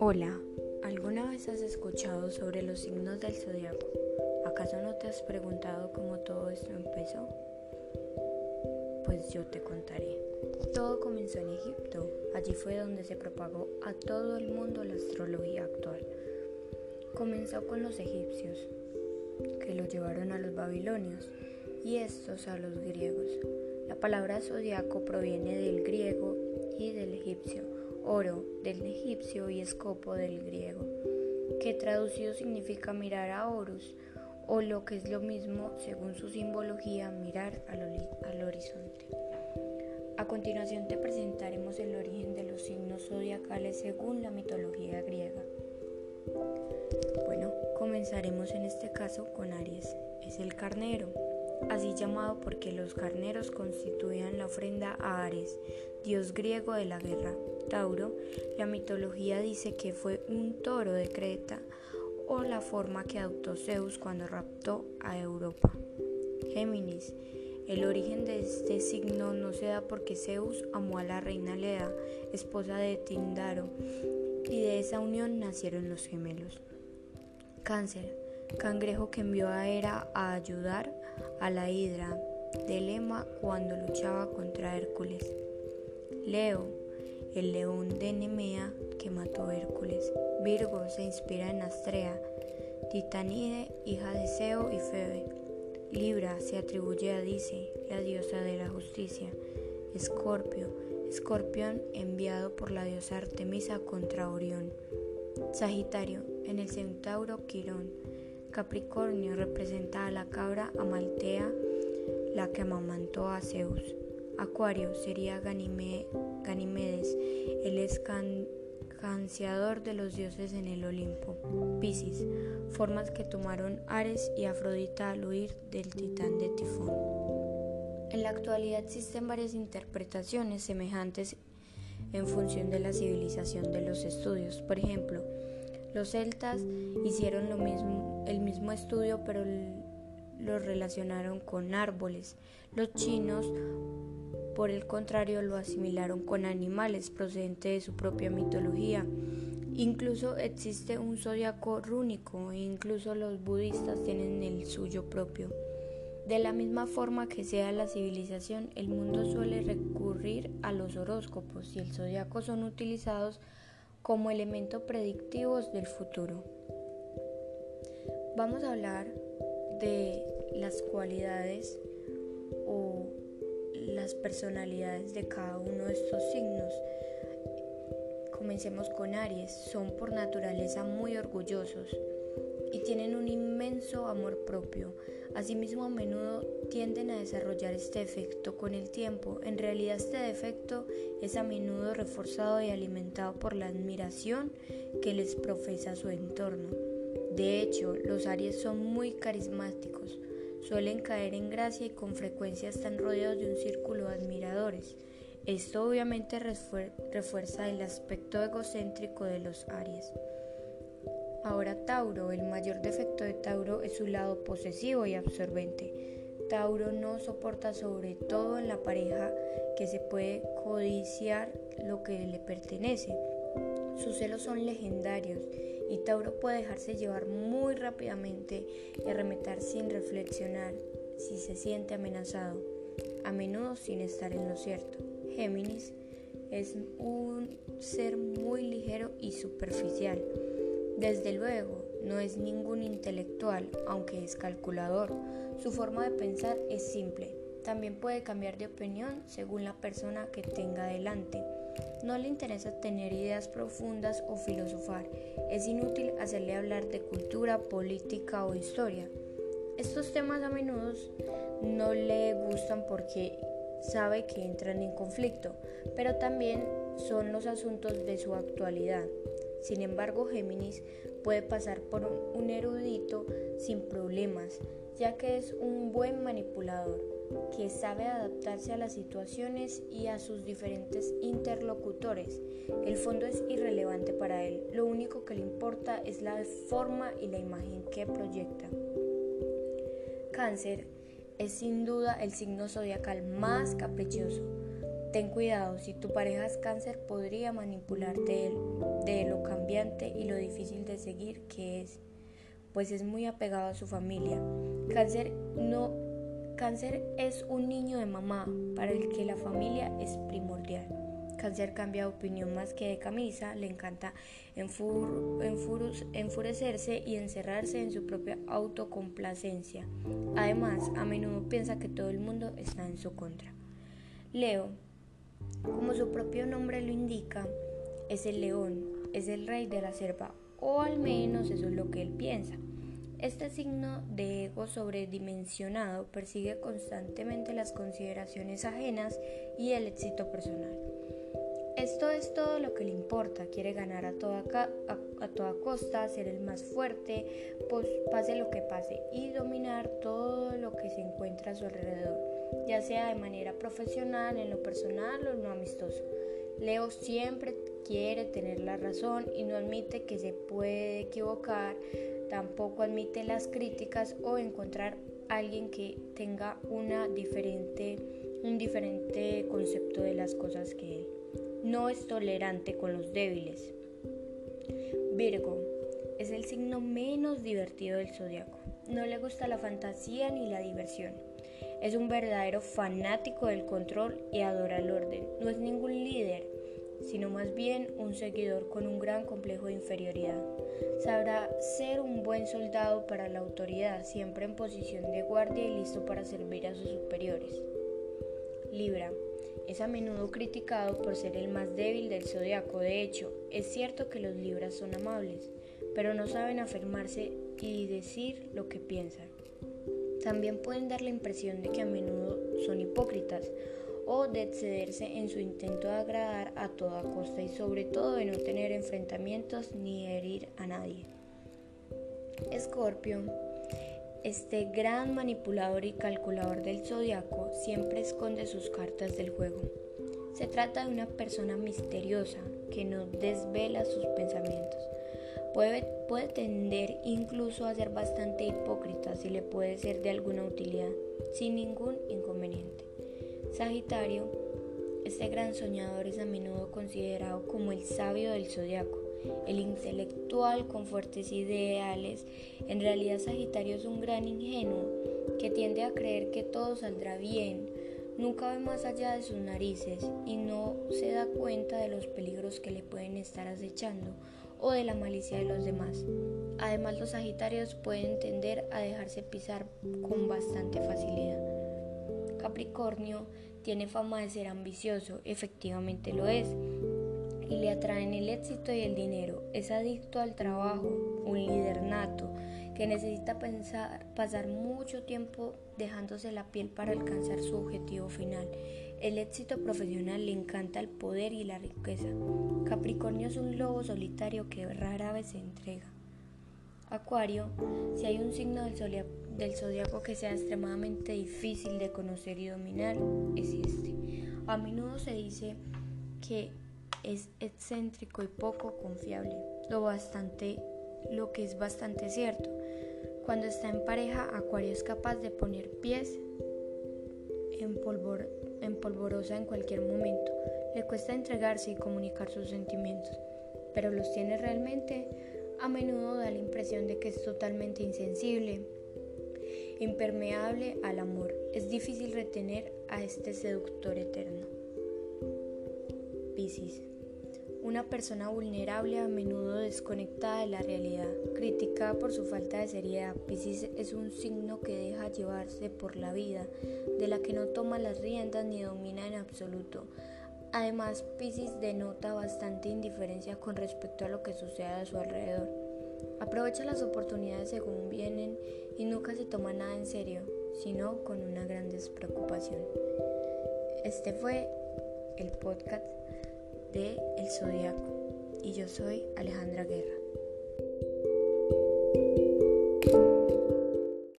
Hola, ¿alguna vez has escuchado sobre los signos del zodiaco? ¿Acaso no te has preguntado cómo todo esto empezó? Pues yo te contaré. Todo comenzó en Egipto. Allí fue donde se propagó a todo el mundo la astrología actual. Comenzó con los egipcios, que lo llevaron a los babilonios y estos a los griegos. La palabra zodiaco proviene del griego y del egipcio oro del egipcio y escopo del griego, que traducido significa mirar a Horus, o lo que es lo mismo, según su simbología, mirar al, al horizonte. A continuación te presentaremos el origen de los signos zodiacales según la mitología griega. Bueno, comenzaremos en este caso con Aries. Es el carnero, así llamado porque los carneros constituían la ofrenda a Ares, dios griego de la guerra. Tauro, la mitología dice que fue un toro de Creta o la forma que adoptó Zeus cuando raptó a Europa. Géminis, el origen de este signo no se da porque Zeus amó a la reina Leda, esposa de Tindaro, y de esa unión nacieron los gemelos. Cáncer, cangrejo que envió a Hera a ayudar a la hidra de Lema cuando luchaba contra Hércules. Leo, el león de Nemea que mató a Hércules. Virgo se inspira en Astrea, Titanide, hija de Zeo y Febe. Libra se atribuye a Dice, la diosa de la justicia. Escorpio, escorpión enviado por la diosa Artemisa contra Orión. Sagitario, en el centauro Quirón. Capricornio representa a la cabra Amaltea, la que amamantó a Zeus. Acuario sería Ganimedes, el escanciador de los dioses en el Olimpo. Piscis, formas que tomaron Ares y Afrodita al huir del titán de Tifón. En la actualidad existen varias interpretaciones semejantes en función de la civilización de los estudios. Por ejemplo, los celtas hicieron lo mismo estudio, pero lo relacionaron con árboles. Los chinos por el contrario, lo asimilaron con animales procedentes de su propia mitología. Incluso existe un zodiaco rúnico e incluso los budistas tienen el suyo propio. De la misma forma que sea la civilización, el mundo suele recurrir a los horóscopos y el zodiaco son utilizados como elementos predictivos del futuro. Vamos a hablar de las cualidades o las personalidades de cada uno de estos signos. Comencemos con Aries. Son por naturaleza muy orgullosos y tienen un inmenso amor propio. Asimismo, a menudo tienden a desarrollar este efecto con el tiempo. En realidad, este defecto es a menudo reforzado y alimentado por la admiración que les profesa su entorno. De hecho, los Aries son muy carismáticos suelen caer en gracia y con frecuencia están rodeados de un círculo de admiradores. Esto obviamente refuerza el aspecto egocéntrico de los Aries. Ahora Tauro, el mayor defecto de Tauro es su lado posesivo y absorbente. Tauro no soporta sobre todo en la pareja que se puede codiciar lo que le pertenece. Sus celos son legendarios y Tauro puede dejarse llevar muy rápidamente y arremeter sin reflexionar si se siente amenazado, a menudo sin estar en lo cierto. Géminis es un ser muy ligero y superficial. Desde luego, no es ningún intelectual, aunque es calculador. Su forma de pensar es simple. También puede cambiar de opinión según la persona que tenga delante. No le interesa tener ideas profundas o filosofar. Es inútil hacerle hablar de cultura, política o historia. Estos temas a menudo no le gustan porque sabe que entran en conflicto, pero también son los asuntos de su actualidad. Sin embargo, Géminis puede pasar por un erudito sin problemas, ya que es un buen manipulador que sabe adaptarse a las situaciones y a sus diferentes interlocutores. El fondo es irrelevante para él, lo único que le importa es la forma y la imagen que proyecta. Cáncer es sin duda el signo zodiacal más caprichoso. Ten cuidado, si tu pareja es cáncer podría manipularte de lo cambiante y lo difícil de seguir que es, pues es muy apegado a su familia. Cáncer no cáncer es un niño de mamá para el que la familia es primordial. Cáncer cambia de opinión más que de camisa, le encanta enfurecerse y encerrarse en su propia autocomplacencia. Además, a menudo piensa que todo el mundo está en su contra. Leo, como su propio nombre lo indica, es el león, es el rey de la selva, o al menos eso es lo que él piensa. Este signo de ego sobredimensionado persigue constantemente las consideraciones ajenas y el éxito personal. Esto es todo lo que le importa, quiere ganar a toda, a, toda costa, ser el más fuerte, pues pase lo que pase, y dominar todo lo que se encuentra a su alrededor, ya sea de manera profesional, en lo personal o en lo amistoso. Leo siempre quiere tener la razón y no admite que se puede equivocar, tampoco admite las críticas o encontrar alguien que tenga una diferente, un diferente concepto de las cosas que él no es tolerante con los débiles. Virgo es el signo menos divertido del zodiaco. No le gusta la fantasía ni la diversión. Es un verdadero fanático del control y adora el orden. No es ningún líder, sino más bien un seguidor con un gran complejo de inferioridad. Sabrá ser un buen soldado para la autoridad, siempre en posición de guardia y listo para servir a sus superiores. Libra es a menudo criticado por ser el más débil del zodiaco. De hecho, es cierto que los libras son amables, pero no saben afirmarse y decir lo que piensan. También pueden dar la impresión de que a menudo son hipócritas o de excederse en su intento de agradar a toda costa y sobre todo de no tener enfrentamientos ni herir a nadie. Escorpio este gran manipulador y calculador del zodiaco siempre esconde sus cartas del juego. Se trata de una persona misteriosa que no desvela sus pensamientos. Puede, puede tender incluso a ser bastante hipócrita si le puede ser de alguna utilidad, sin ningún inconveniente. Sagitario, este gran soñador es a menudo considerado como el sabio del zodiaco el intelectual con fuertes ideales. En realidad Sagitario es un gran ingenuo que tiende a creer que todo saldrá bien, nunca ve más allá de sus narices y no se da cuenta de los peligros que le pueden estar acechando o de la malicia de los demás. Además los Sagitarios pueden tender a dejarse pisar con bastante facilidad. Capricornio tiene fama de ser ambicioso, efectivamente lo es, y le atraen el éxito y el dinero. Es adicto al trabajo, un líder nato que necesita pensar, pasar mucho tiempo dejándose la piel para alcanzar su objetivo final. El éxito profesional le encanta el poder y la riqueza. Capricornio es un lobo solitario que rara vez se entrega. Acuario, si hay un signo del, del zodiaco que sea extremadamente difícil de conocer y dominar, es este. A menudo se dice que es excéntrico y poco confiable, lo, bastante, lo que es bastante cierto. Cuando está en pareja, Acuario es capaz de poner pies en, en polvorosa en cualquier momento. Le cuesta entregarse y comunicar sus sentimientos, pero los tiene realmente. A menudo da la impresión de que es totalmente insensible, impermeable al amor. Es difícil retener a este seductor eterno. Piscis. Una persona vulnerable a menudo desconectada de la realidad, criticada por su falta de seriedad. Piscis es un signo que deja llevarse por la vida, de la que no toma las riendas ni domina en absoluto. Además, Piscis denota bastante indiferencia con respecto a lo que sucede a su alrededor. Aprovecha las oportunidades según vienen y nunca se toma nada en serio, sino con una gran despreocupación. Este fue el podcast de El Zodiaco y yo soy Alejandra Guerra.